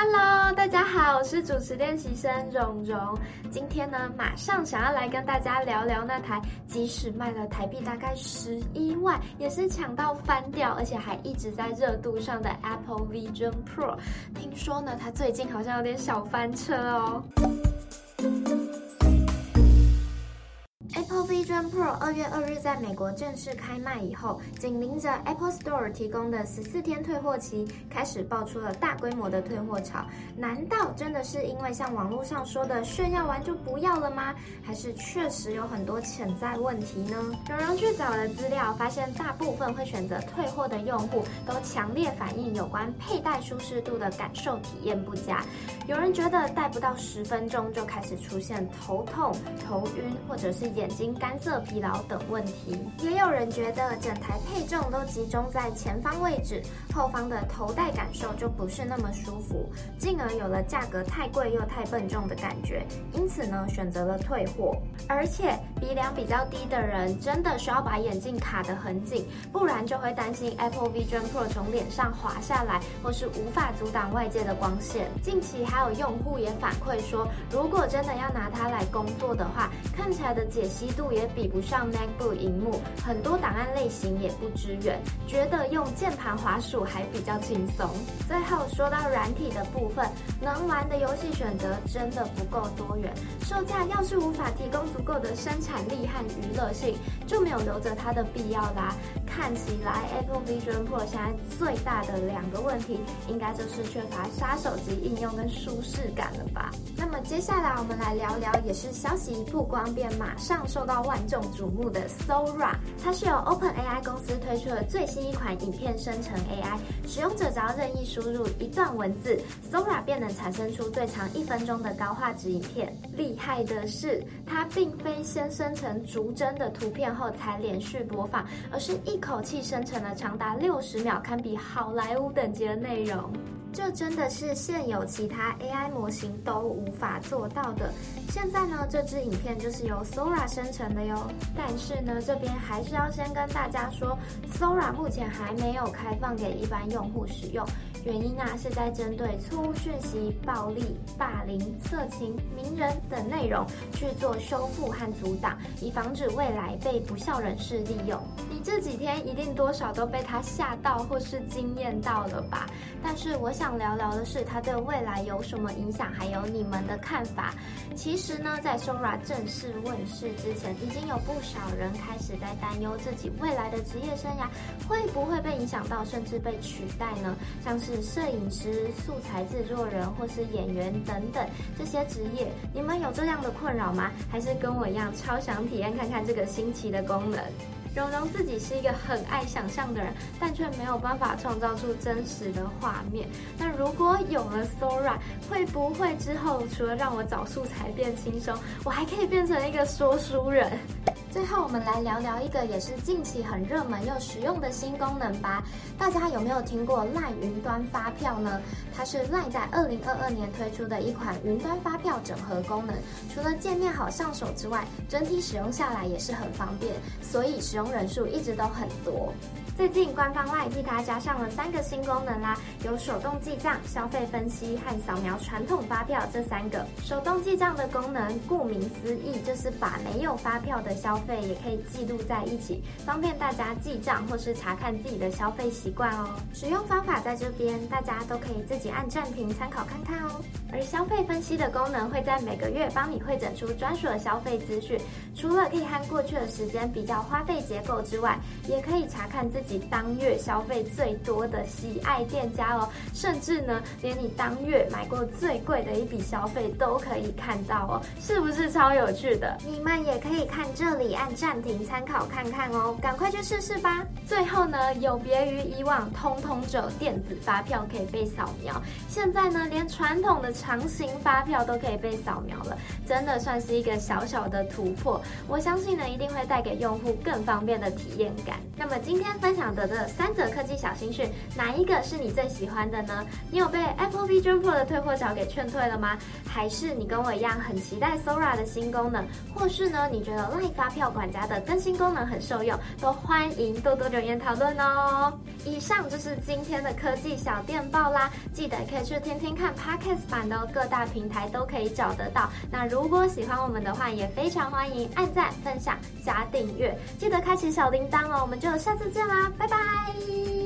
Hello，大家好，我是主持练习生蓉蓉。今天呢，马上想要来跟大家聊聊那台即使卖了台币大概十一万，也是抢到翻掉，而且还一直在热度上的 Apple Vision Pro。听说呢，它最近好像有点小翻车哦。Pro 二月二日在美国正式开卖以后，紧邻着 Apple Store 提供的十四天退货期，开始爆出了大规模的退货潮。难道真的是因为像网络上说的炫耀完就不要了吗？还是确实有很多潜在问题呢？有人去找了资料，发现大部分会选择退货的用户都强烈反映有关佩戴舒适度的感受体验不佳。有人觉得戴不到十分钟就开始出现头痛、头晕，或者是眼睛。干色、疲劳等问题，也有人觉得整台配重都集中在前方位置，后方的头戴感受就不是那么舒服，进而有了价格太贵又太笨重的感觉，因此呢，选择了退货。而且鼻梁比较低的人真的需要把眼镜卡得很紧，不然就会担心 Apple Vision Pro 从脸上滑下来，或是无法阻挡外界的光线。近期还有用户也反馈说，如果真的要拿它来工作的话，看起来的解析度。也比不上 MacBook 荧幕，很多档案类型也不支援，觉得用键盘滑鼠还比较轻松。最后说到软体的部分，能玩的游戏选择真的不够多元，售价要是无法提供足够的生产力和娱乐性，就没有留着它的必要啦。看起来 Apple Vision Pro 现在最大的两个问题，应该就是缺乏杀手级应用跟舒适感了吧？那么接下来我们来聊聊，也是消息一曝光便马上受到万众瞩目的 Sora，它是由 OpenAI 公司推出的最新一款影片生成 AI，使用者只要任意输入一段文字，Sora 便能产生出最长一分钟的高画质影片。厉害的是，它并非先生成逐帧的图片后才连续播放，而是一口口气生成了长达六十秒，堪比好莱坞等级的内容。这真的是现有其他 AI 模型都无法做到的。现在呢，这支影片就是由 Sora 生成的哟。但是呢，这边还是要先跟大家说，Sora 目前还没有开放给一般用户使用。原因啊，是在针对错误讯息、暴力、霸凌、色情、名人等内容去做修复和阻挡，以防止未来被不肖人士利用。你这几天一定多少都被他吓到或是惊艳到了吧？但是我想想聊聊的是，它对未来有什么影响，还有你们的看法。其实呢，在 Sora 正式问世之前，已经有不少人开始在担忧自己未来的职业生涯会不会被影响到，甚至被取代呢？像是摄影师、素材制作人或是演员等等这些职业，你们有这样的困扰吗？还是跟我一样超想体验看看这个新奇的功能？蓉蓉自己是一个很爱想象的人，但却没有办法创造出真实的画面。那如果有了 Sora，会不会之后除了让我找素材变轻松，我还可以变成一个说书人？最后，我们来聊聊一个也是近期很热门又实用的新功能吧。大家有没有听过赖云端发票呢？它是赖在二零二二年推出的一款云端发票整合功能。除了界面好上手之外，整体使用下来也是很方便，所以使用人数一直都很多。最近官方 LINE 替它加上了三个新功能啦，有手动记账、消费分析和扫描传统发票这三个。手动记账的功能，顾名思义就是把没有发票的消费也可以记录在一起，方便大家记账或是查看自己的消费习惯哦。使用方法在这边，大家都可以自己按暂停参考看看哦。而消费分析的功能会在每个月帮你汇整出专属的消费资讯，除了可以和过去的时间比较花费结构之外，也可以查看自己。当月消费最多的喜爱店家哦，甚至呢，连你当月买过最贵的一笔消费都可以看到哦，是不是超有趣的？你们也可以看这里按暂停参考看看哦，赶快去试试吧。最后呢，有别于以往通通只有电子发票可以被扫描，现在呢，连传统的长形发票都可以被扫描了，真的算是一个小小的突破。我相信呢，一定会带给用户更方便的体验感。那么今天分享的这三则科技小新讯，哪一个是你最喜欢的呢？你有被 Apple Vision Pro 的退货潮给劝退了吗？还是你跟我一样很期待 Sora 的新功能？或是呢，你觉得 LINE 发票票管家的更新功能很受用，都欢迎多多留言讨论哦。以上就是今天的科技小电报啦，记得可以去听听看 Podcast 版的哦，各大平台都可以找得到。那如果喜欢我们的话，也非常欢迎按赞、分享、加订阅，记得开启小铃铛哦。我们就下次见啦，拜拜。